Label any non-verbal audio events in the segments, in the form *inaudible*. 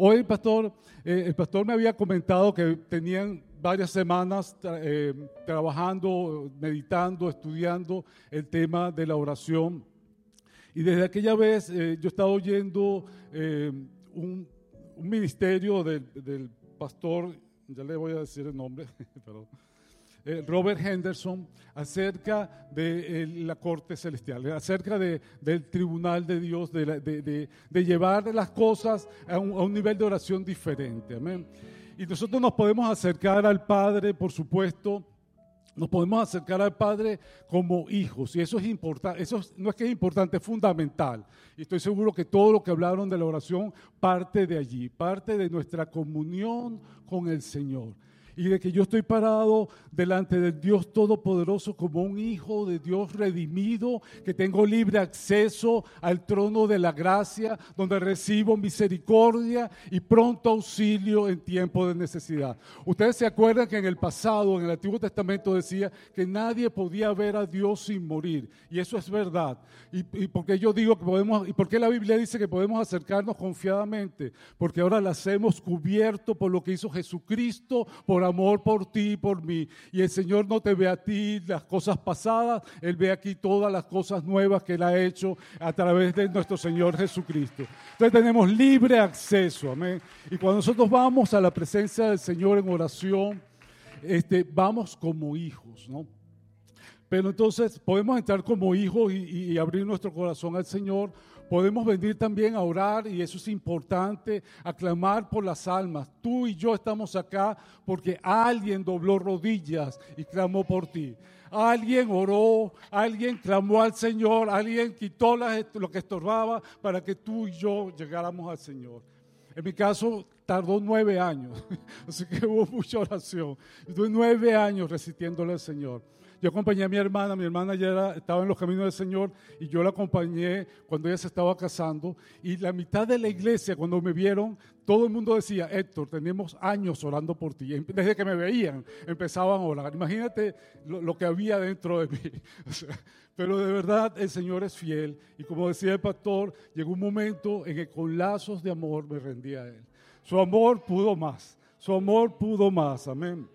Hoy, pastor, eh, el pastor me había comentado que tenían varias semanas eh, trabajando, meditando, estudiando el tema de la oración. Y desde aquella vez eh, yo he estado oyendo un, ministerio del, pastor, ya le voy a decir el nombre, *laughs* Robert Henderson, acerca de la corte celestial, acerca de, del tribunal de Dios, de, llevar las cosas a un, a un, nivel de oración diferente. Amén. Y nosotros nos podemos acercar al Padre, por supuesto, nos podemos acercar al Padre como hijos. Y eso es importante, eso no es que es importante, es fundamental. Y estoy seguro que todo lo que hablaron de la oración parte de allí, parte de nuestra comunión con el Señor y de que yo estoy parado delante del Dios Todopoderoso como un hijo de Dios redimido, que tengo libre acceso al trono de la gracia, donde recibo misericordia y pronto auxilio en tiempo de necesidad. Ustedes se acuerdan que en el pasado, en el Antiguo Testamento decía que nadie podía ver a Dios sin morir, y eso es verdad. Y, y porque yo digo que podemos, y porque la Biblia dice que podemos acercarnos confiadamente, porque ahora las hemos cubierto por lo que hizo Jesucristo, por amor por ti y por mí. Y el Señor no te ve a ti las cosas pasadas, Él ve aquí todas las cosas nuevas que Él ha hecho a través de nuestro Señor Jesucristo. Entonces tenemos libre acceso, amén. Y cuando nosotros vamos a la presencia del Señor en oración, este, vamos como hijos, ¿no? Pero entonces podemos entrar como hijos y, y abrir nuestro corazón al Señor Podemos venir también a orar y eso es importante, a clamar por las almas. Tú y yo estamos acá porque alguien dobló rodillas y clamó por ti. Alguien oró, alguien clamó al Señor, alguien quitó lo que estorbaba para que tú y yo llegáramos al Señor. En mi caso tardó nueve años, *laughs* así que hubo mucha oración. Estuve nueve años resistiéndole al Señor. Yo acompañé a mi hermana, mi hermana ya estaba en los caminos del Señor y yo la acompañé cuando ella se estaba casando. Y la mitad de la iglesia, cuando me vieron, todo el mundo decía, Héctor, tenemos años orando por ti. Desde que me veían, empezaban a orar. Imagínate lo, que había dentro de mí. *laughs* pero de verdad el Señor es fiel. Y como decía el pastor, llegó un momento en que con lazos de amor me rendí a Él. Su amor pudo más. Su amor pudo más. Amén.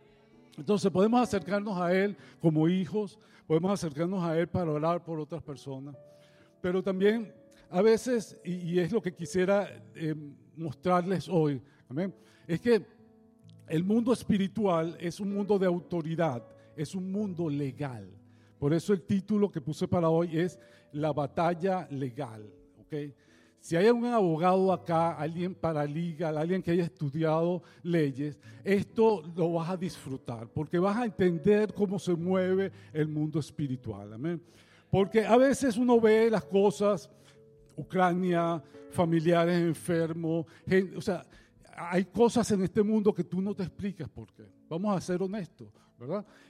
Entonces podemos acercarnos a Él como hijos, podemos acercarnos a Él para orar por otras personas, pero también a veces, y, es lo que quisiera eh, mostrarles hoy, es que el mundo espiritual es un mundo de autoridad, es un mundo legal. Por eso el título que puse para hoy es La batalla legal. ¿okay? Si hay algún abogado acá, alguien paralegal, alguien que haya estudiado leyes, esto lo vas a disfrutar, porque vas a entender cómo se mueve el mundo espiritual. Amén. Porque a veces uno ve las cosas, Ucrania, familiares enfermos, o sea, hay cosas en este mundo que tú no te explicas por qué. Vamos a ser honestos.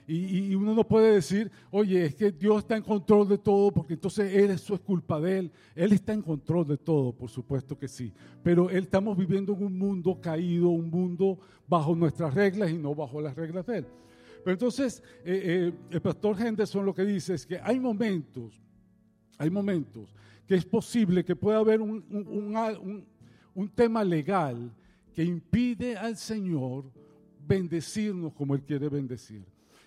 Y, uno no puede decir, oye, es que Dios está en control de todo, porque entonces él, eso es culpa de Él. Él está en control de todo, por supuesto que sí. Pero él, estamos viviendo en un mundo caído, un mundo bajo nuestras reglas y no bajo las reglas de Él. Pero entonces, eh, eh, el pastor Henderson lo que dice es que hay momentos, hay momentos que es posible que pueda haber un, tema legal que impide al Señor bendecirnos como Él quiere bendecir.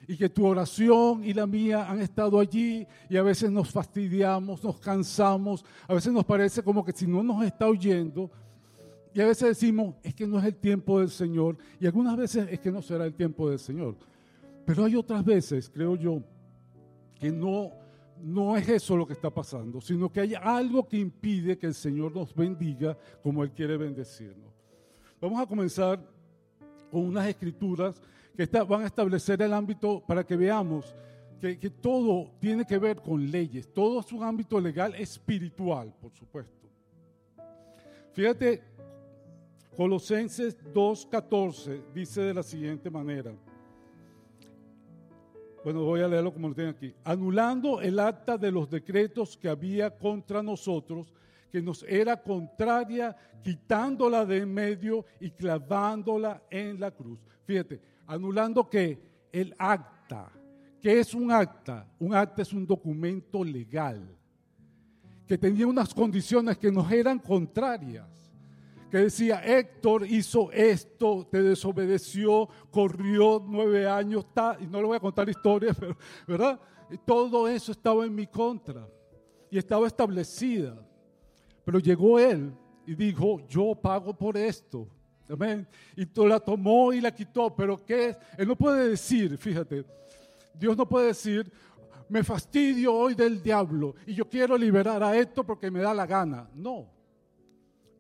Y que tu oración y la mía han estado allí y a veces nos fastidiamos, nos cansamos, a veces nos parece como que si no nos está oyendo, y a veces decimos, es que no es el tiempo del Señor, y algunas veces es que no será el tiempo del Señor. Pero hay otras veces, creo yo, que no, no es eso lo que está pasando, sino que hay algo que impide que el Señor nos bendiga como Él quiere bendecirnos. Vamos a comenzar con unas escrituras que van a establecer el ámbito para que veamos que, que, todo tiene que ver con leyes, todo es un ámbito legal espiritual, por supuesto. Fíjate, Colosenses 2.14 dice de la siguiente manera. Bueno, voy a leerlo como lo tengo aquí. Anulando el acta de los decretos que había contra nosotros, que nos era contraria, quitándola de en medio y clavándola en la cruz. Fíjate, anulando que el acta, ¿qué es un acta? Un acta es un documento legal que tenía unas condiciones que nos eran contrarias, que decía, Héctor hizo esto, te desobedeció, corrió nueve años, y no le voy a contar historias, *laughs* pero, ¿verdad? Todo eso estaba en mi contra y estaba establecida. Pero llegó él y dijo, yo pago por esto. Amén. Y la tomó y la quitó. Pero ¿qué es? Él no puede decir, fíjate, Dios no puede decir, me fastidio hoy del diablo y yo quiero liberar a esto porque me da la gana. No.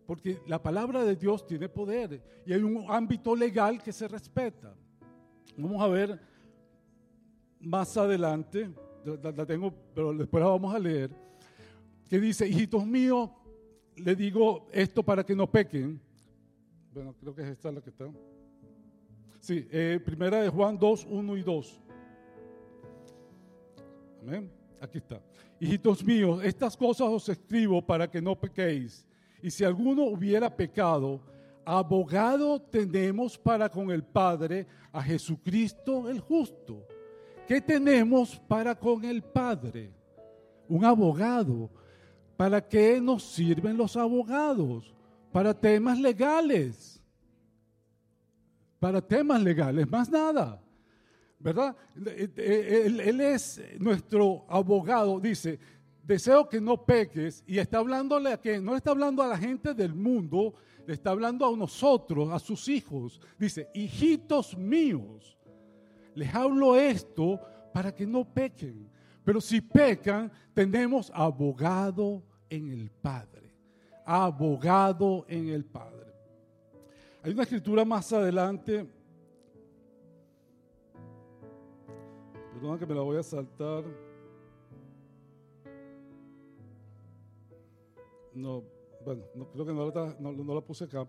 Porque la palabra de Dios tiene poder y hay un ámbito legal que se respeta. Vamos a ver más adelante, la, tengo, pero después la vamos a leer, que dice, hijitos míos, le digo esto para que no pequen. Bueno, creo que es esta la que está. Sí, eh, primera de Juan 2, 1 y 2. Amén. Aquí está. Hijitos míos, estas cosas os escribo para que no pequéis. Y si alguno hubiera pecado, abogado tenemos para con el Padre a Jesucristo el justo. ¿Qué tenemos para con el Padre? Un abogado. ¿Para qué nos sirven los abogados? Para temas legales. Para temas legales, más nada. ¿Verdad? Él, es nuestro abogado. Dice, deseo que no peques y está hablándole a que no está hablando a la gente del mundo, le está hablando a nosotros, a sus hijos. Dice, hijitos míos, les hablo esto para que no pequen. Pero si pecan, tenemos abogado en el Padre. Abogado en el Padre. Hay una escritura más adelante. Perdona que me la voy a saltar. no, bueno, no, creo que no la, puse acá.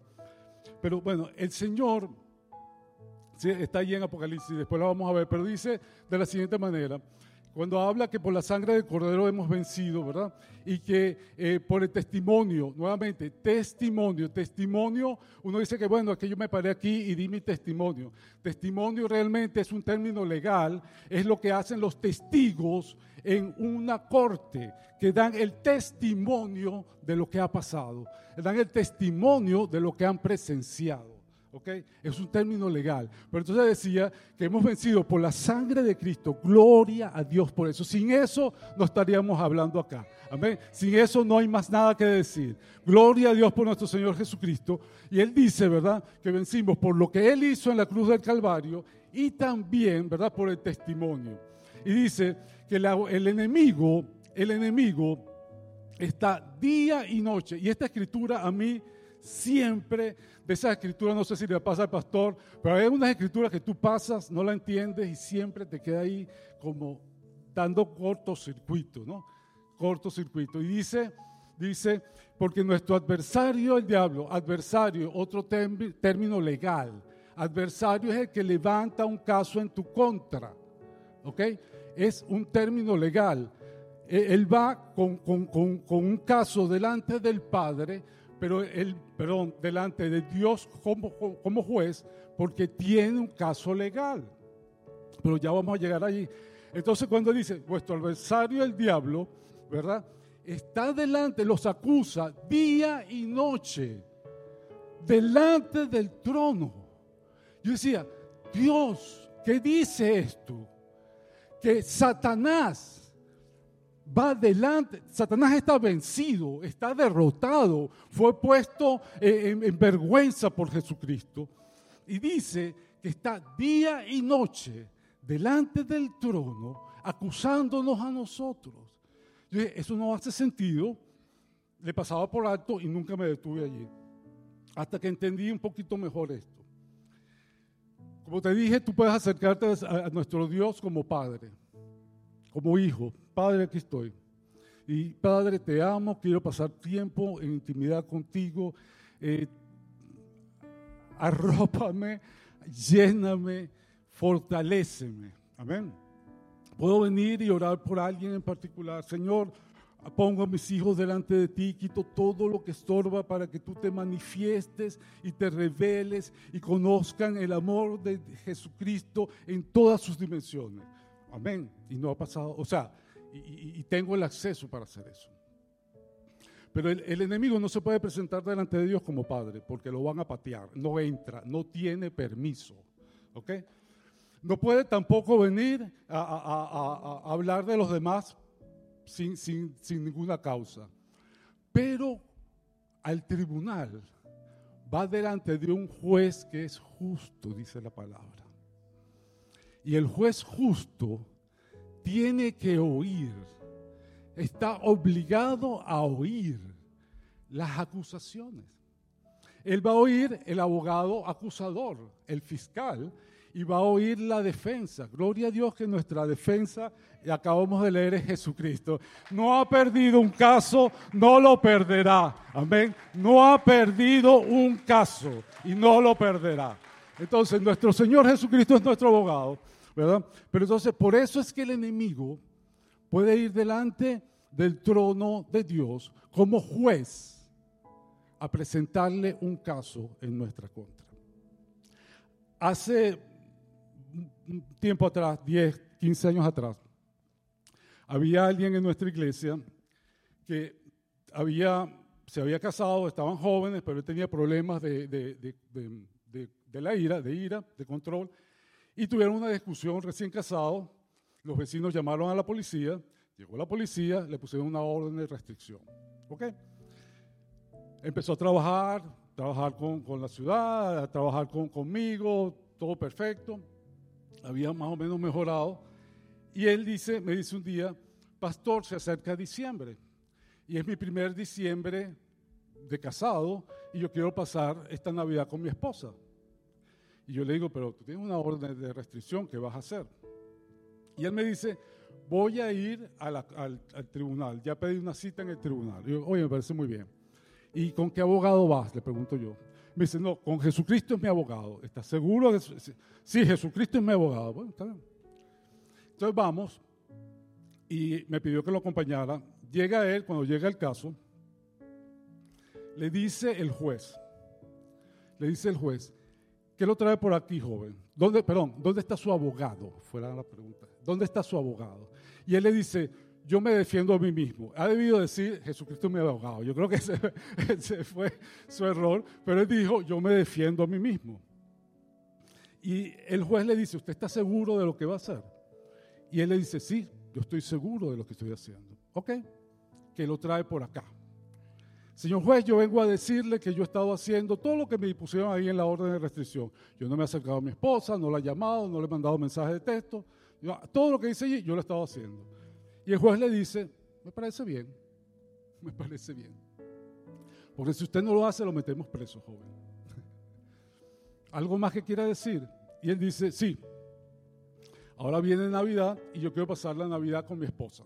Pero bueno, el Señor está ahí en Apocalipsis, después la vamos a ver, pero dice de la siguiente manera, cuando habla que por la sangre del cordero hemos vencido, ¿verdad? Y que eh, por el testimonio, nuevamente, testimonio, testimonio, uno dice que bueno, es que yo me paré aquí y di mi testimonio. Testimonio realmente es un término legal, es lo que hacen los testigos en una corte, que dan el testimonio de lo que ha pasado, dan el testimonio de lo que han presenciado. Es un término legal. Pero entonces decía que hemos vencido por la sangre de Cristo. Gloria a Dios por eso. Sin eso no estaríamos hablando acá. Amén. Sin eso no hay más nada que decir. Gloria a Dios por nuestro Señor Jesucristo. Y Él dice, ¿verdad? Que vencimos por lo que Él hizo en la cruz del Calvario y también, ¿verdad? Por el testimonio. Y dice que el enemigo, el enemigo está día y noche. Y esta escritura a mí siempre de esas escrituras, no sé si le pasa al pastor, pero hay unas escrituras que tú pasas, no la entiendes y siempre te queda ahí como dando cortocircuito, ¿no? Cortocircuito. Y dice, dice, porque nuestro adversario, el diablo, adversario, otro término legal, adversario es el que levanta un caso en tu contra, ¿ok? Es un término legal. E-, él va con, con, con, con un caso delante del Padre pero él, perdón, delante de Dios como, como juez, porque tiene un caso legal. Pero ya vamos a llegar allí. Entonces cuando dice, vuestro adversario el diablo, ¿verdad? Está delante, los acusa día y noche, delante del trono. Yo decía, Dios, ¿qué dice esto? Que Satanás va adelante. Satanás está vencido, está derrotado, fue puesto eh, en, vergüenza por Jesucristo. Y dice que está día y noche delante del trono acusándonos a nosotros. eso no hace sentido. Le pasaba por alto y nunca me detuve allí. Hasta que entendí un poquito mejor esto. Como te dije, tú puedes acercarte a nuestro Dios como Padre, como Hijo, Padre, aquí estoy. Y Padre, te amo, quiero pasar tiempo en intimidad contigo. Eh, arrópame, lléname, fortaléceme. Amén. Puedo venir y orar por alguien en particular. Señor, pongo a mis hijos delante de ti, quito todo lo que estorba para que tú te manifiestes y te reveles y conozcan el amor de Jesucristo en todas sus dimensiones. Amén. Y no ha pasado, o sea, y, tengo el acceso para hacer eso. Pero el, enemigo no se puede presentar delante de Dios como padre, porque lo van a patear. No entra, no tiene permiso. ¿Ok? No puede tampoco venir a, hablar de los demás sin ninguna causa. Pero al tribunal va delante de un juez que es justo, dice la palabra. Y el juez justo tiene que oír, está obligado a oír las acusaciones. Él va a oír el abogado acusador, el fiscal, y va a oír la defensa. Gloria a Dios que nuestra defensa, y acabamos de leer, es Jesucristo. No ha perdido un caso, no lo perderá. Amén. No ha perdido un caso y no lo perderá. Entonces, nuestro Señor Jesucristo es nuestro abogado, Pero entonces, por eso es que el enemigo puede ir delante del trono de Dios como juez a presentarle un caso en nuestra contra. Hace un tiempo atrás, 10, 15 años atrás, había alguien en nuestra iglesia que había, se había casado, estaban jóvenes, pero él tenía problemas de, de, de, de, la ira, de ira, de control, y tuvieron una discusión recién casado. Los vecinos llamaron a la policía, llegó la policía, le pusieron una orden de restricción. ¿Ok? Empezó a trabajar, trabajar con, con la ciudad, a trabajar con, conmigo, todo perfecto había más o menos mejorado. Y él dice, me dice un día, pastor, se acerca diciembre. Y es mi primer diciembre de casado y yo quiero pasar esta Navidad con mi esposa. Y yo le digo, pero tú tienes una orden de restricción, ¿qué vas a hacer? Y él me dice, voy a ir al, al, tribunal, ya pedí una cita en el tribunal. Y yo, oye, me parece muy bien. ¿Y con qué abogado vas? Le pregunto yo. Me dice, no, con Jesucristo es mi abogado. ¿Estás seguro? De sí, Jesucristo es mi abogado. Bueno, está bien. Entonces vamos y me pidió que lo acompañara. Llega él, cuando llega el caso, le dice el juez, le dice el juez, ¿qué lo trae por aquí, joven? ¿Dónde, perdón, ¿dónde está su abogado? Fuera la pregunta. ¿Dónde está su abogado? Y él le dice, yo me defiendo a mí mismo. Ha debido decir, Jesucristo es mi abogado. Yo creo que *laughs* ese, fue su error, pero él dijo, yo me defiendo a mí mismo. Y el juez le dice, ¿usted está seguro de lo que va a hacer? Y él le dice, sí, yo estoy seguro de lo que estoy haciendo. Ok, que lo trae por acá. Señor juez, yo vengo a decirle que yo he estado haciendo todo lo que me pusieron ahí en la orden de restricción. Yo no me he acercado a mi esposa, no la he llamado, no le he mandado mensaje de texto. todo lo que dice allí, yo lo he estado haciendo. Y el juez le dice, me parece bien, me parece bien. Porque si usted no lo hace, lo metemos preso, joven. *laughs* ¿Algo más que quiera decir? Y él dice, sí, ahora viene Navidad y yo quiero pasar la Navidad con mi esposa.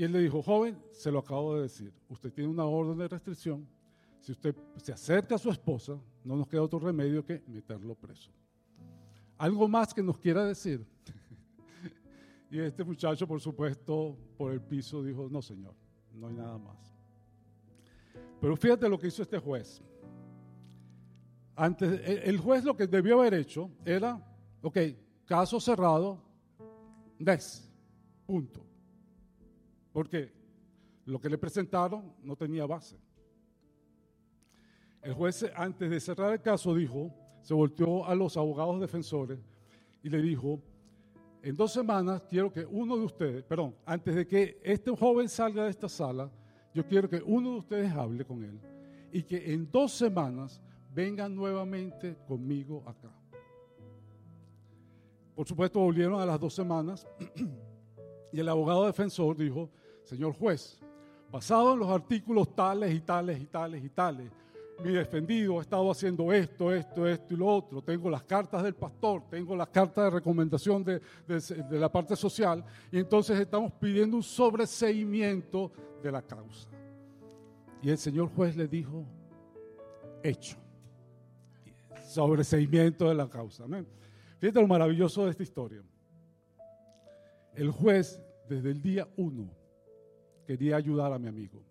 Y él le dijo, joven, se lo acabo de decir, usted tiene una orden de restricción. Si usted se acerca a su esposa, no nos queda otro remedio que meterlo preso. ¿Algo más que nos quiera decir? *laughs* Y este muchacho, por supuesto, por el piso dijo, no señor, no hay nada más. Pero fíjate lo que hizo este juez. Antes, el juez lo que debió haber hecho era, ok, caso cerrado, next, punto. Porque lo que le presentaron no tenía base. El juez, antes de cerrar el caso, dijo, se volteó a los abogados defensores y le dijo, en dos semanas quiero que uno de ustedes, perdón, antes de que este joven salga de esta sala, yo quiero que uno de ustedes hable con él y que en dos semanas venga nuevamente conmigo acá. Por supuesto, volvieron a las dos semanas *clears throat* y el abogado defensor dijo, señor juez, basado en los artículos tales y tales y tales y tales, mi defendido ha estado haciendo esto, esto, esto y lo otro. Tengo las cartas del pastor, tengo las cartas de recomendación de, la parte social y entonces estamos pidiendo un sobreseimiento de la causa. Y el señor juez le dijo, hecho. Sobreseimiento de la causa. Fíjate lo maravilloso de esta historia. El juez desde el día uno quería ayudar a mi amigo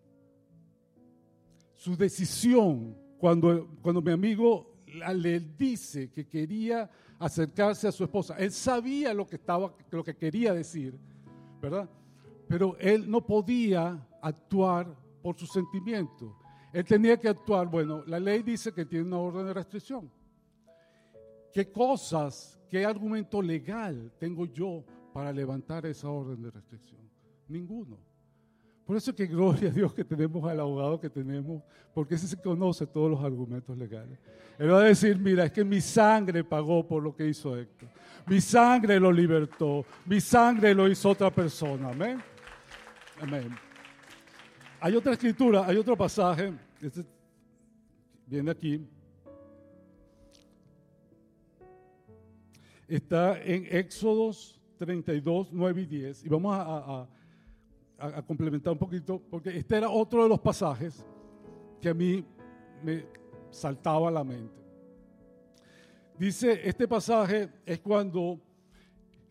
su decisión cuando, cuando mi amigo le dice que quería acercarse a su esposa. Él sabía lo que, estaba, lo que quería decir, ¿verdad? Pero él no podía actuar por sus sentimientos. Él tenía que actuar, bueno, la ley dice que tiene una orden de restricción. ¿Qué cosas, qué argumento legal tengo yo para levantar esa orden de restricción? Ninguno. Por eso que gloria a Dios que tenemos al abogado que tenemos, porque ese se conoce todos los argumentos legales. Él va a decir, mira, es que mi sangre pagó por lo que hizo Héctor. Mi sangre lo libertó. Mi sangre lo hizo otra persona. Amén. Amén. Hay otra escritura, hay otro pasaje, este viene aquí. Está en Éxodos 32, 9 y 10. Y vamos a, a complementar un poquito, porque este era otro de los pasajes que a mí me saltaba a la mente. Dice, este pasaje es cuando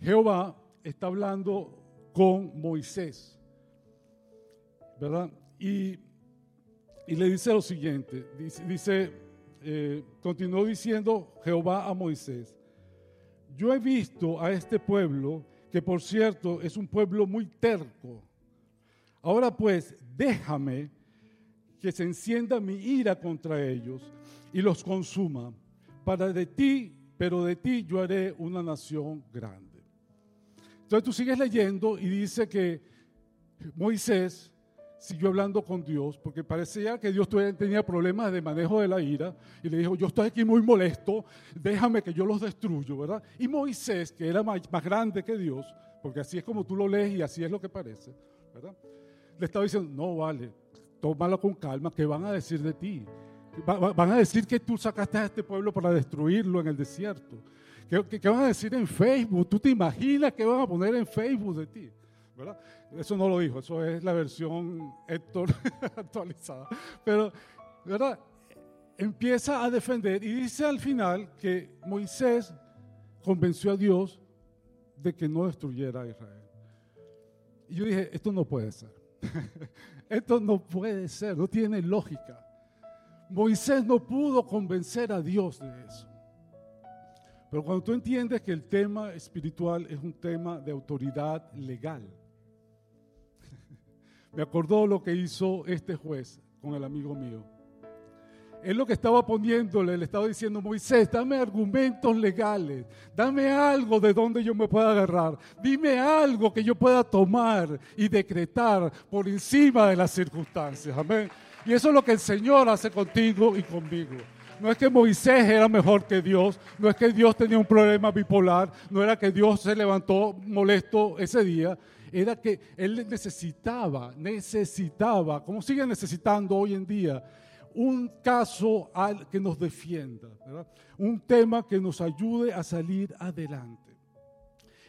Jehová está hablando con Moisés. ¿verdad? Y, le dice lo siguiente, dice, eh, continuó diciendo Jehová a Moisés, yo he visto a este pueblo, que por cierto es un pueblo muy terco. Ahora pues, déjame que se encienda mi ira contra ellos y los consuma, para de ti, pero de ti yo haré una nación grande. Entonces tú sigues leyendo y dice que Moisés siguió hablando con Dios, porque parecía que Dios tenía problemas de manejo de la ira, y le dijo, yo estoy aquí muy molesto, déjame que yo los destruyo, ¿verdad? Y Moisés, que era más, grande que Dios, porque así es como tú lo lees y así es lo que parece, ¿verdad? Le estaba diciendo, no vale, tómalo con calma, ¿qué van a decir de ti? van a decir que tú sacaste a este pueblo para destruirlo en el desierto. ¿Qué, ¿Qué, van a decir en Facebook? ¿Tú te imaginas qué van a poner en Facebook de ti? ¿verdad? Eso no lo dijo, eso es la versión Héctor *laughs* actualizada. Pero, ¿verdad? Empieza a defender y dice al final que Moisés convenció a Dios de que no destruyera a Israel. Y yo dije, esto no puede ser. *laughs* esto no puede ser, no tiene lógica. Moisés no pudo convencer a Dios de eso. Pero cuando tú entiendes que el tema espiritual es un tema de autoridad legal, *laughs* me acordó lo que hizo este juez con el amigo mío. Él lo que estaba poniéndole, le estaba diciendo, Moisés, dame argumentos legales, dame algo de donde yo me pueda agarrar, dime algo que yo pueda tomar y decretar por encima de las circunstancias. Amén. Y eso es lo que el Señor hace contigo y conmigo. No es que Moisés era mejor que Dios, no es que Dios tenía un problema bipolar, no era que Dios se levantó molesto ese día, era que él necesitaba, necesitaba, como sigue necesitando hoy en día, un caso que nos defienda, un tema que nos ayude a salir adelante.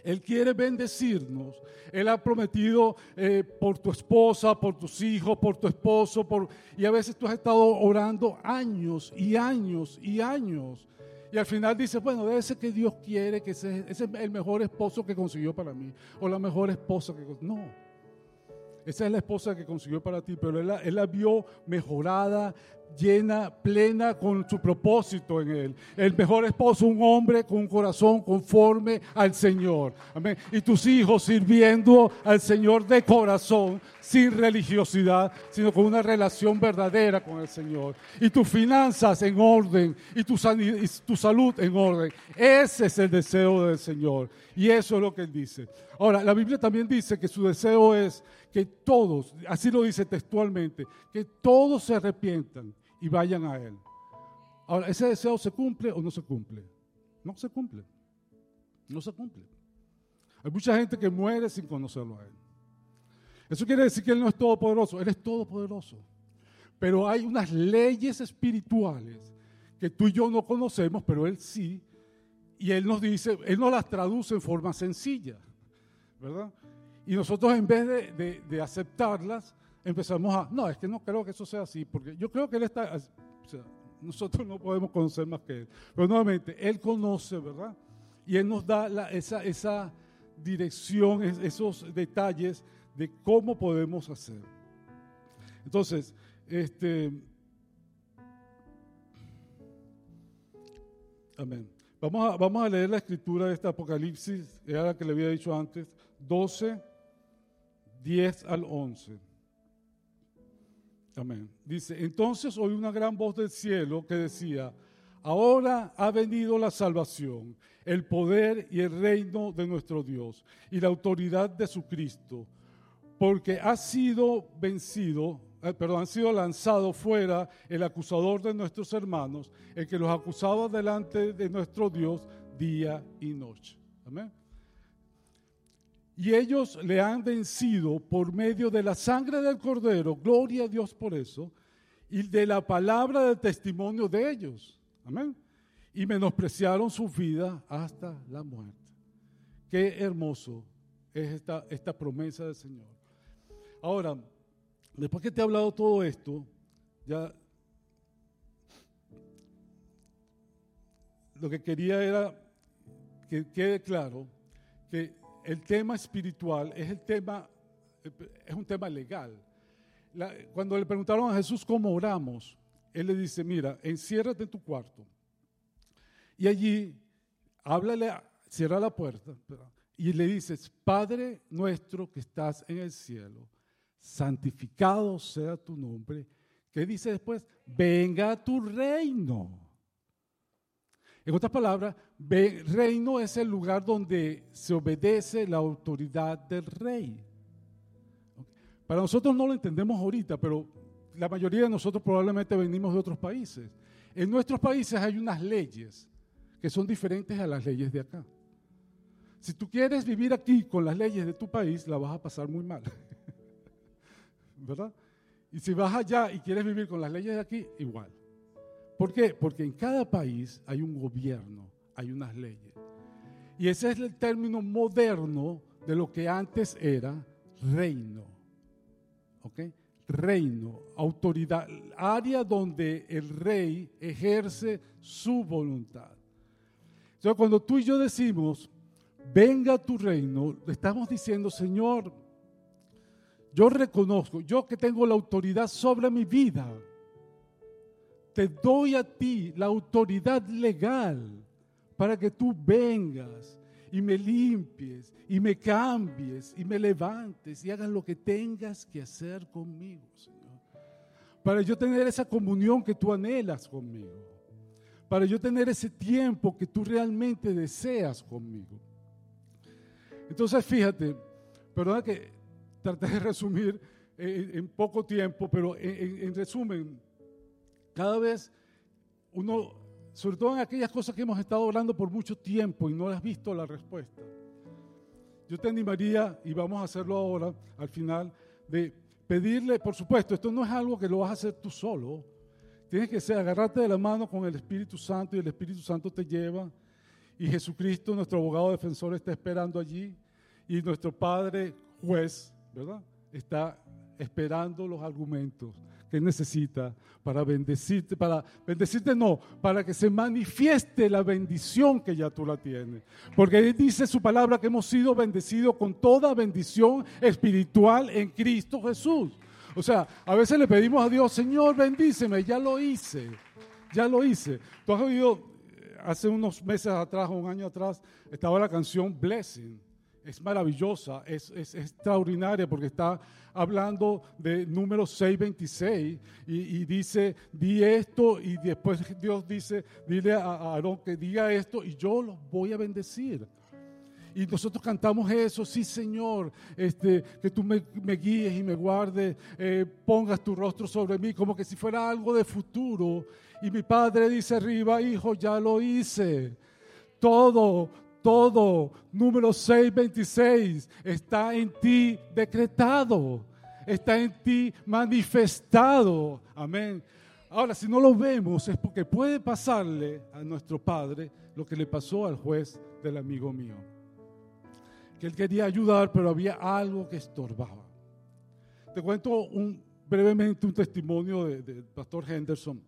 Él quiere bendecirnos. Él ha prometido eh, por tu esposa, por tus hijos, por tu esposo, por... y a veces tú has estado orando años y años y años y al final dice, bueno, debe ser que Dios quiere que ese, es el mejor esposo que consiguió para mí. O la mejor esposa que consiguió. No. Esa es la esposa que consiguió para ti, pero él él la vio mejorada, llena, plena con su propósito en él. El mejor esposo, un hombre con un corazón conforme al Señor. Amén. Y tus hijos sirviendo al Señor de corazón, sin religiosidad, sino con una relación verdadera con el Señor. Y tus finanzas en orden y tu, salud en orden. Ese es el deseo del Señor. Y eso es lo que él dice. Ahora, la Biblia también dice que su deseo es que todos, así lo dice textualmente, que todos se arrepientan y vayan a Él. Ahora, ¿ese deseo se cumple o no se cumple? No se cumple. No se cumple. Hay mucha gente que muere sin conocerlo a Él. Eso quiere decir que Él no es todopoderoso. Él es todopoderoso. Pero hay unas leyes espirituales que tú y yo no conocemos, pero Él sí. Y Él nos dice, Él nos las traduce en forma sencilla. ¿Verdad? Y nosotros en vez de, de aceptarlas, empezamos a, no, es que no creo que eso sea así, porque yo creo que Él está, o sea, nosotros no podemos conocer más que Él. Pero nuevamente, Él conoce, ¿verdad? Y Él nos da esa, esa dirección, esos detalles de cómo podemos hacer. Entonces, este, amén. Vamos a, vamos a leer la escritura de este Apocalipsis, era la que le había dicho antes, 12, 10 al 11. Amén. Dice, entonces oí una gran voz del cielo que decía, ahora ha venido la salvación, el poder y el reino de nuestro Dios y la autoridad de su Cristo, porque ha sido vencido, eh, perdón, ha sido lanzado fuera el acusador de nuestros hermanos, el que los acusaba delante de nuestro Dios día y noche. Amén. Y ellos le han vencido por medio de la sangre del cordero, gloria a Dios por eso, y de la palabra del testimonio de ellos. Amén. Y menospreciaron su vida hasta la muerte. Qué hermoso es esta, esta promesa del Señor. Ahora, después que te he hablado todo esto, ya lo que quería era que quede claro que el tema espiritual es el tema, es un tema legal. cuando le preguntaron a Jesús cómo oramos, él le dice, mira, enciérrate en tu cuarto y allí háblale, cierra la puerta y le dices, Padre nuestro que estás en el cielo, santificado sea tu nombre. ¿Qué dice después? Venga a tu reino. En otras palabras, reino es el lugar donde se obedece la autoridad del rey. Para nosotros no lo entendemos ahorita, pero la mayoría de nosotros probablemente venimos de otros países. En nuestros países hay unas leyes que son diferentes a las leyes de acá. Si tú quieres vivir aquí con las leyes de tu país, la vas a pasar muy mal. ¿Verdad? Y si vas allá y quieres vivir con las leyes de aquí, igual. ¿Por qué? Porque en cada país hay un gobierno, hay unas leyes. Y ese es el término moderno de lo que antes era reino. ¿Ok? Reino, autoridad, área donde el rey ejerce su voluntad. Entonces, cuando tú y yo decimos, venga tu reino, estamos diciendo, Señor, yo reconozco, yo que tengo la autoridad sobre mi vida, te doy a ti la autoridad legal para que tú vengas y me limpies y me cambies y me levantes y hagas lo que tengas que hacer conmigo, Señor. Para yo tener esa comunión que tú anhelas conmigo. Para yo tener ese tiempo que tú realmente deseas conmigo. Entonces, fíjate, perdona que traté de resumir en, poco tiempo, pero en resumen, cada vez uno, sobre todo en aquellas cosas que hemos estado hablando por mucho tiempo y no has visto la respuesta, yo te animaría, y vamos a hacerlo ahora, al final, de pedirle, por supuesto, esto no es algo que lo vas a hacer tú solo. Tienes que ser, agarrarte de la mano con el Espíritu Santo y el Espíritu Santo te lleva. Y Jesucristo, nuestro abogado defensor, está esperando allí. Y nuestro Padre juez, Está esperando los argumentos que necesita para bendecirte, para bendecirte no, para que se manifieste la bendición que ya tú la tienes. Porque dice su palabra que hemos sido bendecidos con toda bendición espiritual en Cristo Jesús. O sea, a veces le pedimos a Dios, Señor, bendíceme, ya lo hice, ya lo hice. Tú has oído, eh, hace unos meses atrás, un año atrás, estaba la canción Blessing es maravillosa, es, extraordinaria porque está hablando de número 626 y, y, dice, di esto y después Dios dice, dile a Aarón que diga esto y yo los voy a bendecir. Y nosotros cantamos eso, sí Señor, este, que tú me, guíes y me guardes, eh, pongas tu rostro sobre mí como que si fuera algo de futuro. Y mi padre dice arriba, hijo, ya lo hice. Todo, todo, número 626, está en ti decretado, está en ti manifestado. Amén. Ahora, si no lo vemos es porque puede pasarle a nuestro Padre lo que le pasó al juez del amigo mío. Que él quería ayudar, pero había algo que estorbaba. Te cuento un, brevemente un testimonio del pastor Henderson.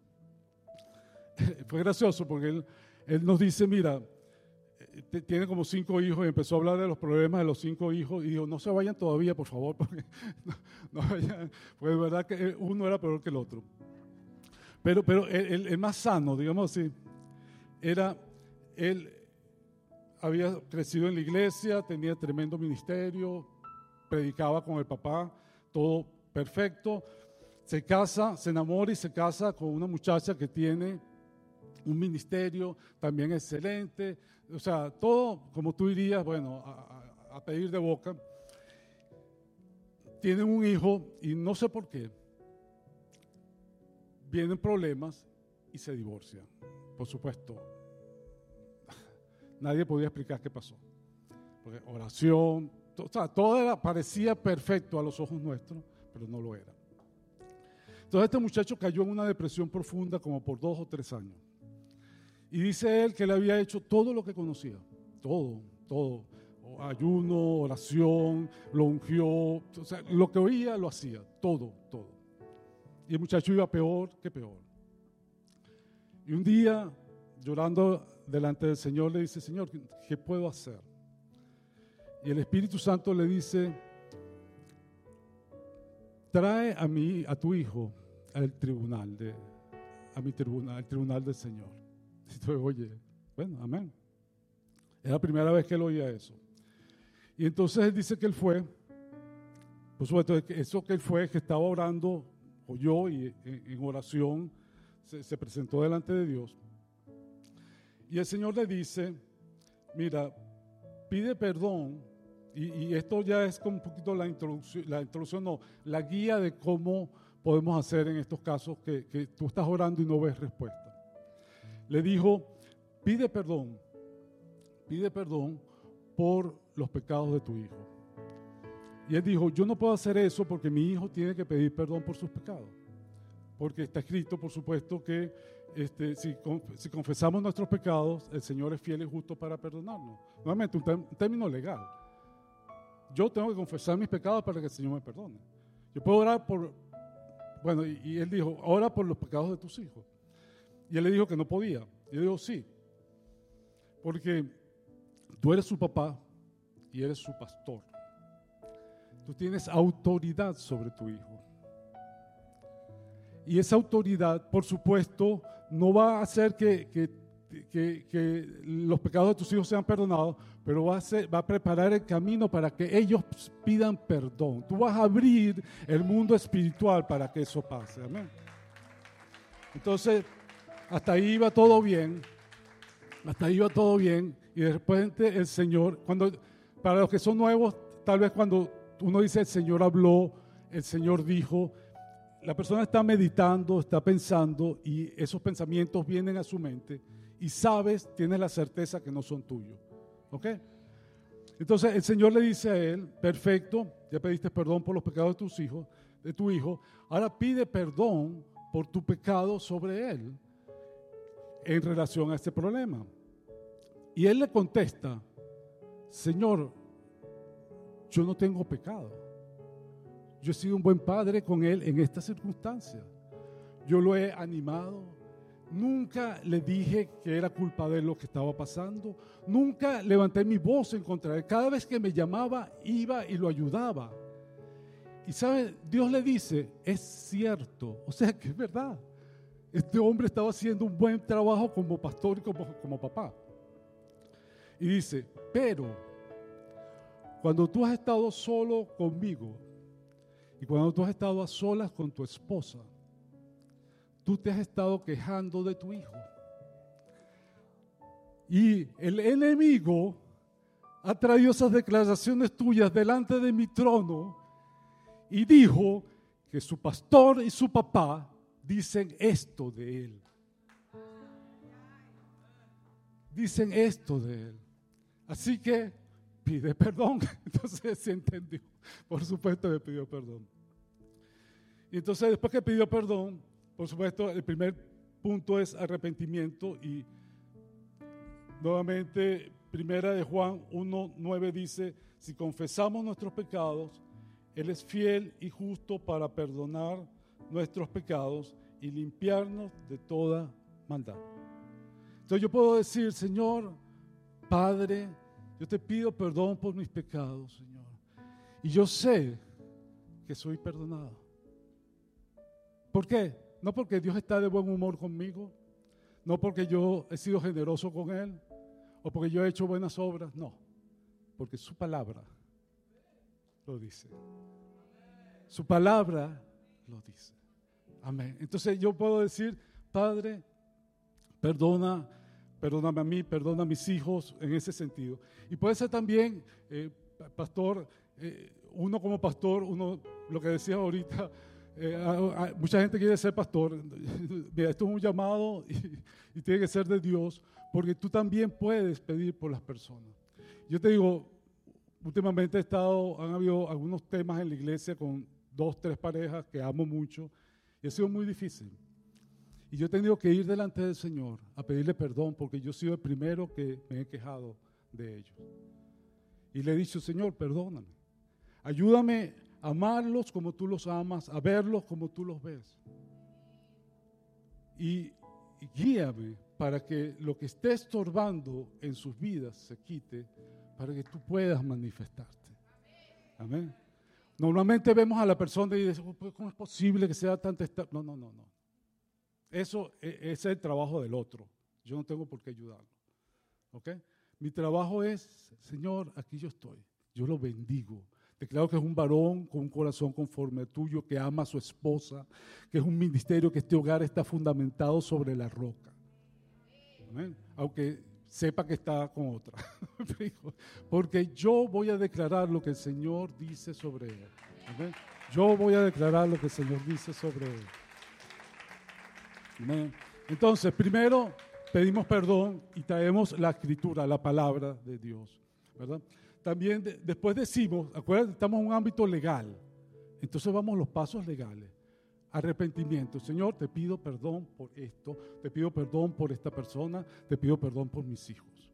*laughs* Fue gracioso porque él, él nos dice, mira, tiene como cinco hijos y empezó a hablar de los problemas de los cinco hijos y dijo, no se vayan todavía, por favor, *laughs* porque no, vayan, porque es verdad que uno era peor que el otro. Pero, pero el, el, más sano, digamos así, era, él había crecido en la iglesia, tenía tremendo ministerio, predicaba con el papá, todo perfecto. se casa, se enamora y se casa con una muchacha que tiene un ministerio también excelente. O sea, todo, como tú dirías, bueno, a, pedir de boca. Tienen un hijo y no sé por qué. Vienen problemas y se divorcian. Por supuesto, *laughs* nadie podía explicar qué pasó. Porque oración, o sea, todo era, parecía perfecto a los ojos nuestros, pero no lo era. Entonces este muchacho cayó en una depresión profunda como por dos o tres años. Y dice él que él había hecho todo lo que conocía, todo, todo. Ayuno, oración, lo ungió, o sea, lo que oía lo hacía, todo, todo. Y el muchacho iba peor que peor. Y un día, llorando delante del Señor, le dice, Señor, ¿qué puedo hacer? Y el Espíritu Santo le dice, trae a mí, a tu hijo, al tribunal, de, a mi tribunal, al tribunal del Señor. *laughs* Oye, bueno, amén. Es la primera vez que él oía eso. Y entonces él dice que él fue, por supuesto, eso que él fue, que estaba orando, oyó y en, oración se, se presentó delante de Dios. Y el Señor le dice, mira, pide perdón y, esto ya es como un poquito la introducción, la introducción, no, la guía de cómo podemos hacer en estos casos que, que tú estás orando y no ves respuesta. Le dijo, pide perdón, pide perdón por los pecados de tu hijo. Y él dijo, yo no puedo hacer eso porque mi hijo tiene que pedir perdón por sus pecados. Porque está escrito, por supuesto, que este, si, si, confesamos nuestros pecados, el Señor es fiel y justo para perdonarnos. Nuevamente, un término legal yo tengo que confesar mis pecados para que el Señor me perdone. Yo puedo orar por, bueno, y, él dijo, ora por los pecados de tus hijos. Y él le dijo que no podía. Y yo digo, sí, porque tú eres su papá y eres su pastor. Tú tienes autoridad sobre tu hijo. Y esa autoridad, por supuesto, no va a hacer que, que que, los pecados de tus hijos sean perdonados, pero va a, va a preparar el camino para que ellos pidan perdón. Tú vas a abrir el mundo espiritual para que eso pase. Amén. Entonces, hasta ahí iba todo bien. Hasta ahí iba todo bien. Y de repente el Señor, cuando, para los que son nuevos, tal vez cuando uno dice el Señor habló, el Señor dijo, la persona está meditando, está pensando y esos pensamientos vienen a su mente y sabes, tienes la certeza que no son tuyos. ¿Ok? Entonces el Señor le dice a él, perfecto, ya pediste perdón por los pecados de tus hijos, de tu hijo, ahora pide perdón por tu pecado sobre él en relación a este problema. Y él le contesta, Señor, yo no tengo pecado. Yo he sido un buen padre con él en esta circunstancia. Yo lo he animado, Nunca le dije que era culpa de lo que estaba pasando. Nunca levanté mi voz en contra de él. Cada vez que me llamaba, iba y lo ayudaba. Y sabe, Dios le dice, es cierto. O sea que es verdad. Este hombre estaba haciendo un buen trabajo como pastor y como, como papá. Y dice, pero cuando tú has estado solo conmigo y cuando tú has estado a solas con tu esposa, tú te has estado quejando de tu hijo. Y el enemigo ha traído esas declaraciones tuyas delante de mi trono y dijo que su pastor y su papá dicen esto de él. Dicen esto de él. Así que pide perdón. *laughs* Entonces se entendió. Por supuesto le pidió perdón. Y entonces después que pidió perdón, por supuesto, el primer punto es arrepentimiento y nuevamente, primera de Juan 1.9 dice, si confesamos nuestros pecados, Él es fiel y justo para perdonar nuestros pecados y limpiarnos de toda maldad. Entonces yo puedo decir, Señor, Padre, yo te pido perdón por mis pecados, Señor. Y yo sé que soy perdonado. ¿Por qué? No porque Dios está de buen humor conmigo, no porque yo he sido generoso con Él, o porque yo he hecho buenas obras, no, porque su palabra lo dice. Su palabra lo dice. Amén. Entonces yo puedo decir, Padre, perdona, perdóname a mí, perdona a mis hijos en ese sentido. Y puede ser también, eh, pastor, eh, uno como pastor, uno, lo que decía ahorita, eh, mucha gente quiere ser pastor. *laughs* Mira, esto es un llamado y, y, tiene que ser de Dios, porque tú también puedes pedir por las personas. Yo te digo, últimamente he estado, han habido algunos temas en la iglesia con dos, tres parejas que amo mucho y ha sido muy difícil. Y yo he tenido que ir delante del Señor a pedirle perdón porque yo he sido el primero que me he quejado de ellos. Y le he dicho, Señor, perdóname. Ayúdame a amarlos como tú los amas, a verlos como tú los ves. Y, guíame para que lo que esté estorbando en sus vidas se quite, para que tú puedas manifestarte. Amén. Normalmente vemos a la persona y decimos, pues, ¿cómo es posible que sea tan No, no, no, no. Eso e, es el trabajo del otro. Yo no tengo por qué ayudarlo. ¿Ok? Mi trabajo es, Señor, aquí yo estoy. Yo lo bendigo. Declaro que es un varón con un corazón conforme al tuyo, que ama a su esposa, que es un ministerio que este hogar está fundamentado sobre la roca. Aunque sepa que está con otra. *laughs* Porque yo voy a declarar lo que el Señor dice sobre él. Yo voy a declarar lo que el Señor dice sobre él. Entonces, primero pedimos perdón y traemos la escritura, la palabra de Dios. También después decimos, acuérdense, estamos en un ámbito legal. Entonces vamos a los pasos legales arrepentimiento. Señor, te pido perdón por esto, te pido perdón por esta persona, te pido perdón por mis hijos.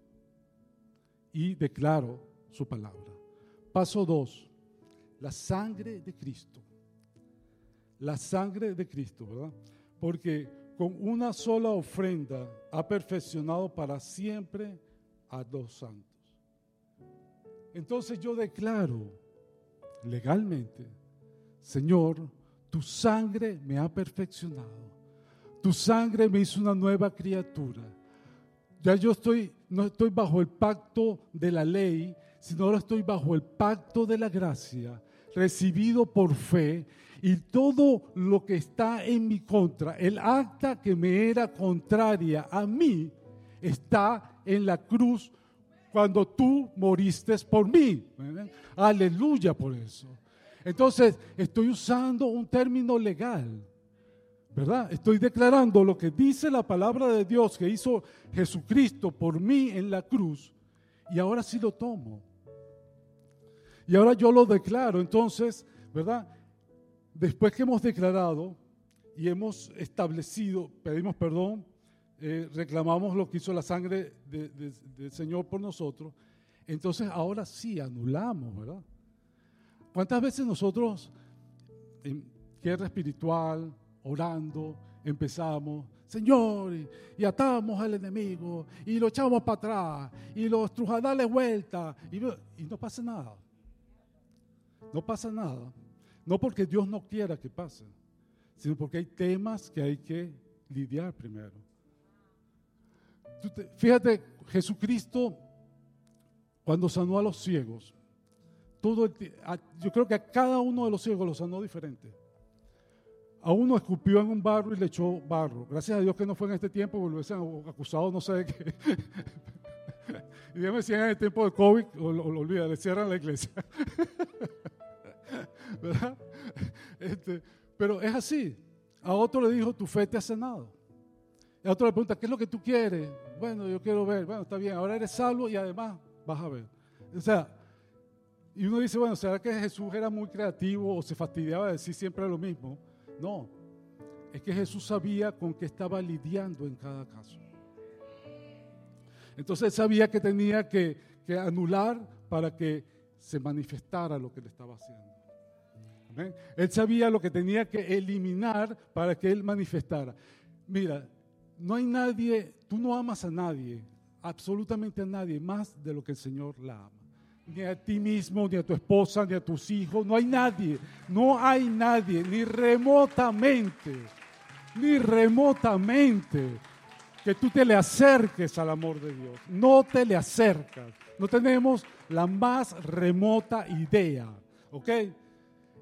Y declaro su palabra. Paso dos, la sangre de Cristo. La sangre de Cristo, ¿verdad? Porque con una sola ofrenda ha perfeccionado para siempre a dos santos. Entonces yo declaro legalmente, Señor, tu sangre me ha perfeccionado. Tu sangre me hizo una nueva criatura. Ya yo estoy, no estoy bajo el pacto de la ley, sino ahora estoy bajo el pacto de la gracia, recibido por fe. Y todo lo que está en mi contra, el acta que me era contraria a mí, está en la cruz cuando tú moriste por mí. Aleluya por eso. Entonces, estoy usando un término legal, ¿verdad? Estoy declarando lo que dice la palabra de Dios que hizo Jesucristo por mí en la cruz y ahora sí lo tomo. Y ahora yo lo declaro. Entonces, ¿verdad? Después que hemos declarado y hemos establecido, pedimos perdón, eh, reclamamos lo que hizo la sangre del Señor por nosotros, entonces ahora sí anulamos, ¿verdad? ¿Cuántas veces nosotros en guerra espiritual, orando, empezamos, Señor, y, atamos al enemigo, y lo echamos para atrás, y lo dale vuelta, y, y no pasa nada? No pasa nada. No porque Dios no quiera que pase, sino porque hay temas que hay que lidiar primero. Fíjate, Jesucristo, cuando sanó a los ciegos, yo creo que a cada uno de los ciegos los sanó diferente. A uno escupió en un barro y le echó barro. Gracias a Dios que no fue en este tiempo, porque lo hubiesen acusado no sé *laughs* de qué. y ya me decían en el tiempo de COVID, o lo, olvida, le cierran la iglesia. *laughs* ¿Verdad? Este, pero es así. A otro le dijo, tu fe te ha sanado. Y a otro le pregunta, ¿qué es lo que tú quieres? Bueno, yo quiero ver. Bueno, está bien, ahora eres salvo y además vas a ver. O sea, y uno dice, bueno, ¿será que Jesús era muy creativo o se fastidiaba de decir siempre lo mismo? No, es que Jesús sabía con qué estaba lidiando en cada caso. Entonces sabía que tenía que, anular para que se manifestara lo que le estaba haciendo. Él sabía lo que tenía que eliminar para que él manifestara. Mira, no hay nadie, tú no amas a nadie, absolutamente a nadie, más de lo que el Señor la ama ni a ti mismo, ni a tu esposa, ni a tus hijos. No hay nadie, no hay nadie, ni remotamente, ni remotamente que tú te le acerques al amor de Dios. No te le acercas. No tenemos la más remota idea. ¿Ok?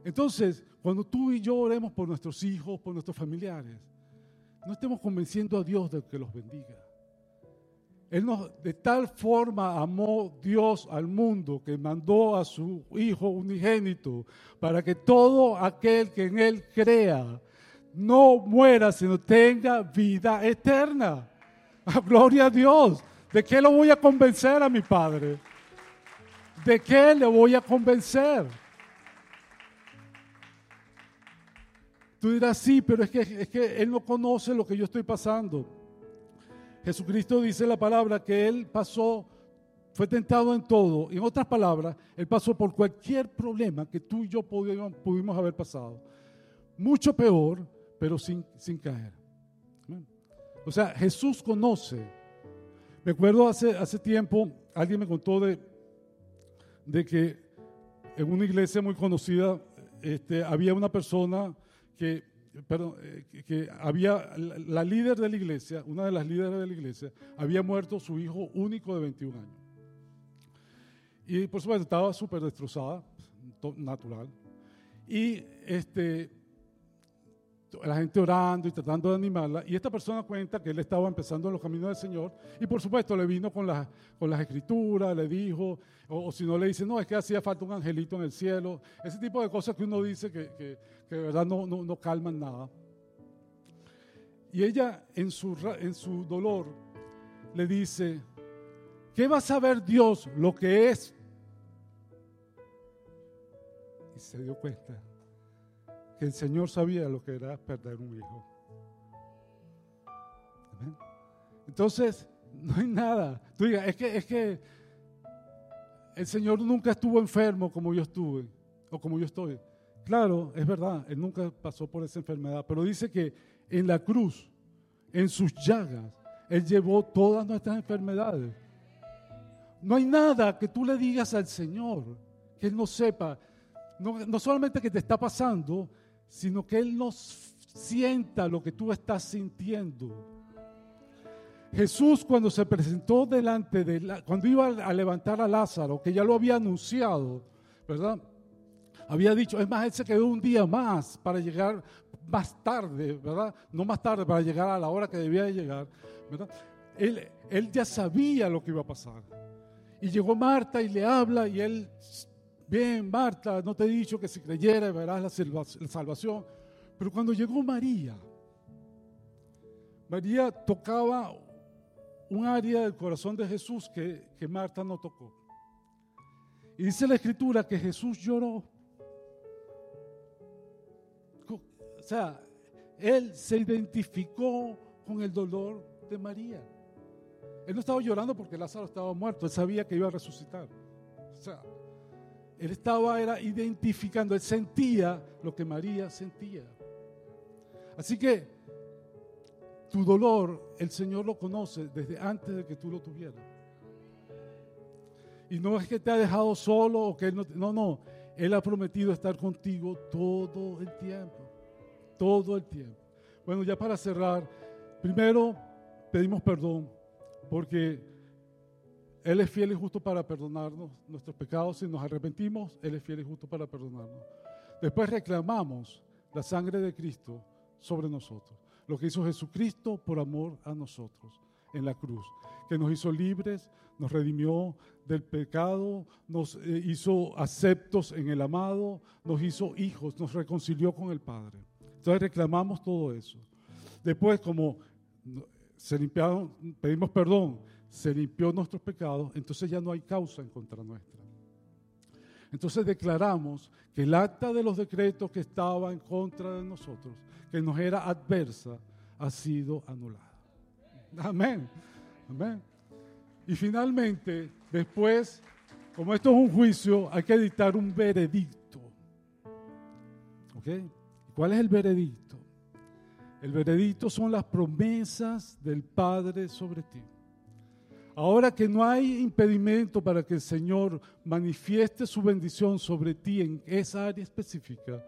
Entonces, cuando tú y yo oremos por nuestros hijos, por nuestros familiares, no estemos convenciendo a Dios de que los bendiga. Él nos, de tal forma amó Dios al mundo que mandó a su Hijo unigénito para que todo aquel que en Él crea no muera, sino tenga vida eterna. Gloria a Dios. ¿De qué lo voy a convencer a mi Padre? ¿De qué le voy a convencer? Tú dirás, sí, pero es que, es que Él no conoce lo que yo estoy pasando. Jesucristo dice la palabra que Él pasó, fue tentado en todo. En otras palabras, Él pasó por cualquier problema que tú y yo pudimos, haber pasado. Mucho peor, pero sin, sin caer. O sea, Jesús conoce. Me acuerdo hace, hace tiempo, alguien me contó de, de que en una iglesia muy conocida este, había una persona que perdón, eh, que había la líder de la iglesia, una de las líderes de la iglesia, había muerto su hijo único de 21 años. Y por supuesto estaba súper destrozada, natural. Y este, la gente orando y tratando de animarla. Y esta persona cuenta que él estaba empezando en los caminos del Señor. Y por supuesto le vino con, las con las escrituras, le dijo, o, si no le dice, no, es que hacía falta un angelito en el cielo. Ese tipo de cosas que uno dice que, que, que de verdad no, no, no, calman nada. Y ella en su, en su dolor le dice, ¿qué va a saber Dios lo que es? Y se dio cuenta que el Señor sabía lo que era perder un hijo. Entonces, no hay nada. Tú digas, es que, es que el Señor nunca estuvo enfermo como yo estuve o como yo estoy. Claro, es verdad, Él nunca pasó por esa enfermedad, pero dice que en la cruz, en sus llagas, Él llevó todas nuestras enfermedades. No hay nada que tú le digas al Señor que Él no sepa, no, no solamente que te está pasando, sino que Él nos sienta lo que tú estás sintiendo. Jesús cuando se presentó delante de, la, cuando iba a levantar a Lázaro, que ya lo había anunciado, ¿verdad? Había dicho, es más, Él se quedó un día más para llegar más tarde, ¿verdad? No más tarde, para llegar a la hora que debía de llegar, ¿verdad? Él, él ya sabía lo que iba a pasar. Y llegó Marta y le habla y él bien, Marta, no te he dicho que si creyera verás la salvación. Pero cuando llegó María, María tocaba un área del corazón de Jesús que, que Marta no tocó. Y dice la escritura que Jesús lloró. O sea, él se identificó con el dolor de María. Él no estaba llorando porque Lázaro estaba muerto, él sabía que iba a resucitar. O sea, él estaba era identificando, él sentía lo que María sentía. Así que tu dolor, el Señor lo conoce desde antes de que tú lo tuvieras. Y no es que te ha dejado solo o que él no, no, no, Él ha prometido estar contigo todo el tiempo, todo el tiempo. Bueno, ya para cerrar, primero pedimos perdón porque él es fiel y justo para perdonarnos nuestros pecados. Si nos arrepentimos, Él es fiel y justo para perdonarnos. Después reclamamos la sangre de Cristo sobre nosotros. Lo que hizo Jesucristo por amor a nosotros en la cruz. Que nos hizo libres, nos redimió del pecado, nos eh, hizo aceptos en el amado, nos hizo hijos, nos reconcilió con el Padre. Entonces reclamamos todo eso. Después, como se limpiaron, pedimos perdón se limpió nuestros pecados, entonces ya no hay causa en contra nuestra. Entonces declaramos que el acta de los decretos que estaba en contra de nosotros, que nos era adversa, ha sido anulada. Amén. Amén. Y finalmente, después, como esto es un juicio, hay que dictar un veredicto. ¿Ok? ¿Cuál es el veredicto? El veredicto son las promesas del Padre sobre ti. Ahora que no hay impedimento para que el Señor manifieste su bendición sobre ti en esa área específica,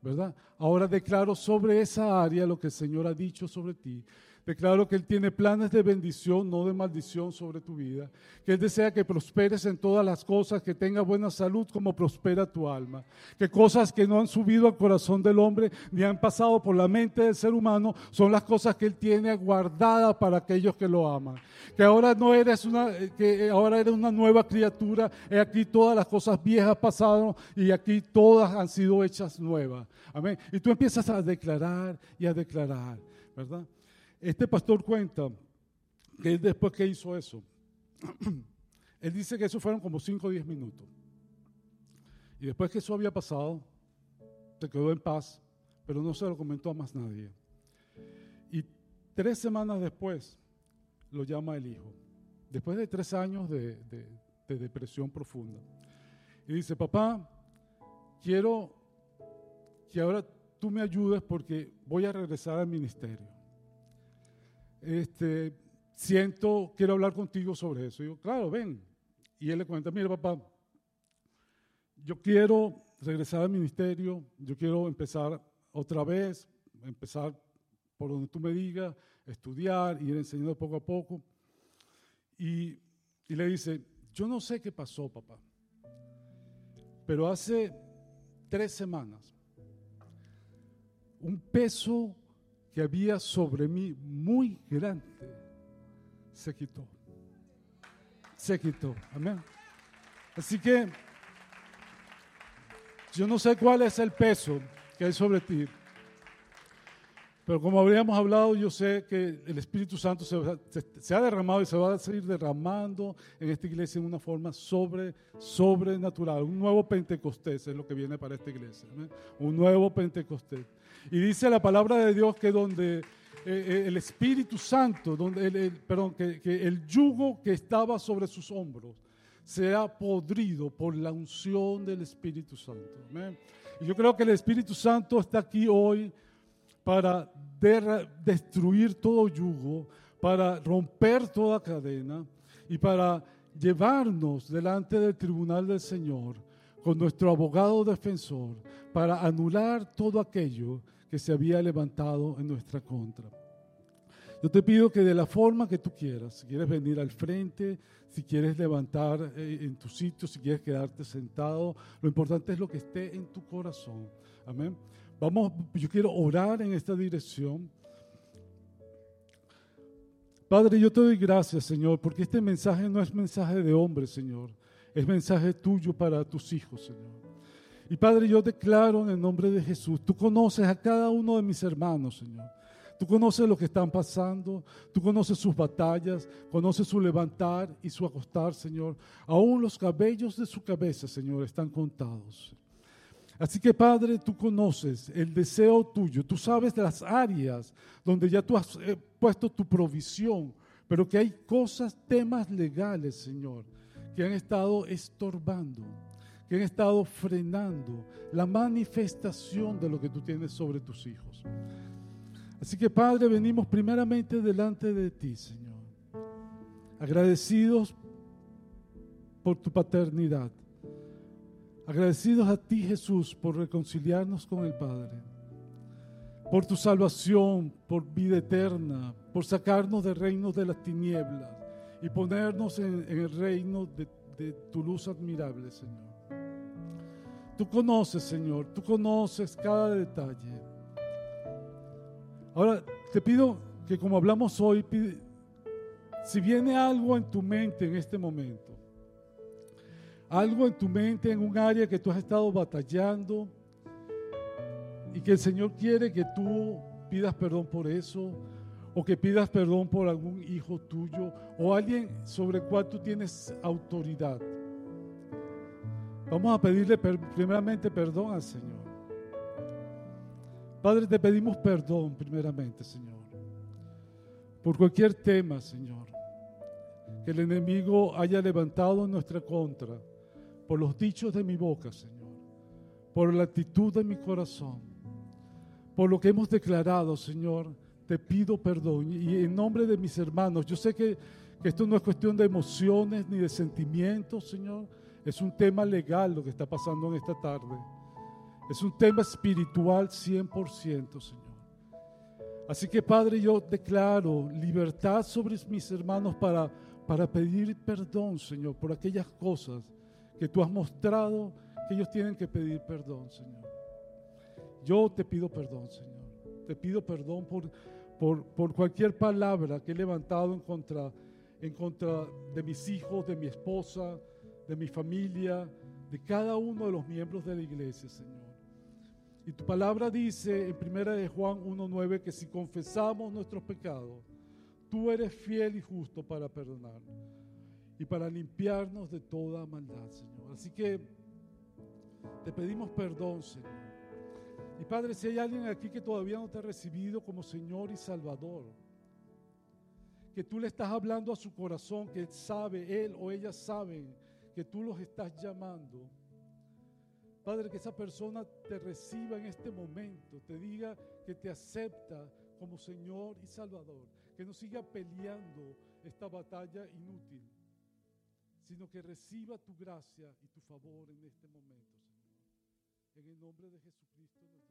¿verdad? Ahora declaro sobre esa área lo que el Señor ha dicho sobre ti. Declaro que Él tiene planes de bendición, no de maldición sobre tu vida. Que Él desea que prosperes en todas las cosas, que tengas buena salud como prospera tu alma. Que cosas que no han subido al corazón del hombre ni han pasado por la mente del ser humano son las cosas que Él tiene guardadas para aquellos que lo aman. Que ahora no eres una, que ahora eres una nueva criatura. Y aquí todas las cosas viejas pasaron y aquí todas han sido hechas nuevas. Amén. Y tú empiezas a declarar y a declarar, ¿verdad? Este pastor cuenta que después que hizo eso, *clears throat* él dice que eso fueron como 5 o 10 minutos. Y después que eso había pasado, se quedó en paz, pero no se lo comentó a más nadie. Y tres semanas después lo llama el hijo, después de tres años de, de depresión profunda. Y dice, papá, quiero que ahora tú me ayudes porque voy a regresar al ministerio este, siento, quiero hablar contigo sobre eso. Y yo, claro, ven. Y él le cuenta, mira papá, yo quiero regresar al ministerio, yo quiero empezar otra vez, empezar por donde tú me digas, estudiar, ir enseñando poco a poco. Y, y le dice, yo no sé qué pasó, papá, pero hace tres semanas, un peso que había sobre mí muy grande se quitó. Se quitó. Amén. Así que yo no sé cuál es el peso que hay sobre ti. Pero como habríamos hablado, yo sé que el Espíritu Santo se, ha derramado y se va a seguir derramando en esta iglesia en una forma sobre, sobrenatural. Un nuevo Pentecostés es lo que viene para esta iglesia. Un nuevo Pentecostés. Y dice la palabra de Dios que donde eh, eh, el Espíritu Santo, donde el, perdón, que, que el yugo que estaba sobre sus hombros sea podrido por la unción del Espíritu Santo. Y yo creo que el Espíritu Santo está aquí hoy para destruir todo yugo, para romper toda cadena y para llevarnos delante del tribunal del Señor con nuestro abogado defensor para anular todo aquello que se había levantado en nuestra contra. Yo te pido que de la forma que tú quieras, si quieres venir al frente, si quieres levantar eh, en tu sitio, si quieres quedarte sentado, lo importante es lo que esté en tu corazón. Amén. Vamos, yo quiero orar en esta dirección. Padre, yo te doy gracias, Señor, porque este mensaje no es mensaje de hombre, Señor. Es mensaje tuyo para tus hijos, Señor. Y Padre, yo declaro en el nombre de Jesús, tú conoces a cada uno de mis hermanos, Señor. Tú conoces lo que están pasando, tú conoces sus batallas, conoces su levantar y su acostar, Señor. Aún los cabellos de su cabeza, Señor, están contados. Así que Padre, tú conoces el deseo tuyo, tú sabes las áreas donde ya tú has eh, puesto tu provisión, pero que hay cosas, temas legales, Señor, que han estado estorbando que han estado frenando la manifestación de lo que tú tienes sobre tus hijos. Así que Padre, venimos primeramente delante de ti, Señor, agradecidos por tu paternidad, agradecidos a ti, Jesús, por reconciliarnos con el Padre, por tu salvación, por vida eterna, por sacarnos del reino de las tinieblas y ponernos en, el reino de, tu luz admirable, Señor. Tú conoces, Señor, tú conoces cada detalle. Ahora, te pido que como hablamos hoy, si viene algo en tu mente en este momento, algo en tu mente en un área que tú has estado batallando y que el Señor quiere que tú pidas perdón por eso, o que pidas perdón por algún hijo tuyo, o alguien sobre el cual tú tienes autoridad. Vamos a pedirle primeramente perdón al Señor. Padre, te pedimos perdón primeramente, Señor, por cualquier tema, Señor, que el enemigo haya levantado en nuestra contra, por los dichos de mi boca, Señor, por la actitud de mi corazón, por lo que hemos declarado, Señor, te pido perdón. Y en nombre de mis hermanos, yo sé que, que esto no es cuestión de emociones ni de sentimientos, Señor, es un tema legal lo que está pasando en esta tarde. Es un tema espiritual 100%, Señor. Así que Padre, yo declaro libertad sobre mis hermanos para, para pedir perdón, Señor, por aquellas cosas que tú has mostrado que ellos tienen que pedir perdón, Señor. Yo te pido perdón, Señor. Te pido perdón por, por, por cualquier palabra que he levantado en contra, en contra de mis hijos, de mi esposa, de mi familia, de cada uno de los miembros de la iglesia, Señor. Y tu palabra dice en primera Juan 1.9 que si confesamos nuestros pecados, tú eres fiel y justo para perdonarnos y para limpiarnos de toda maldad, Señor. Así que te pedimos perdón, Señor. Y Padre, si hay alguien aquí que todavía no te ha recibido como Señor y Salvador, que tú le estás hablando a su corazón, que sabe, él o ella saben que tú los estás llamando. Padre, que esa persona te reciba en este momento, te diga que te acepta como Señor y Salvador, que no siga peleando esta batalla inútil, sino que reciba tu gracia y tu favor en este momento, Señor. En el nombre de Jesucristo.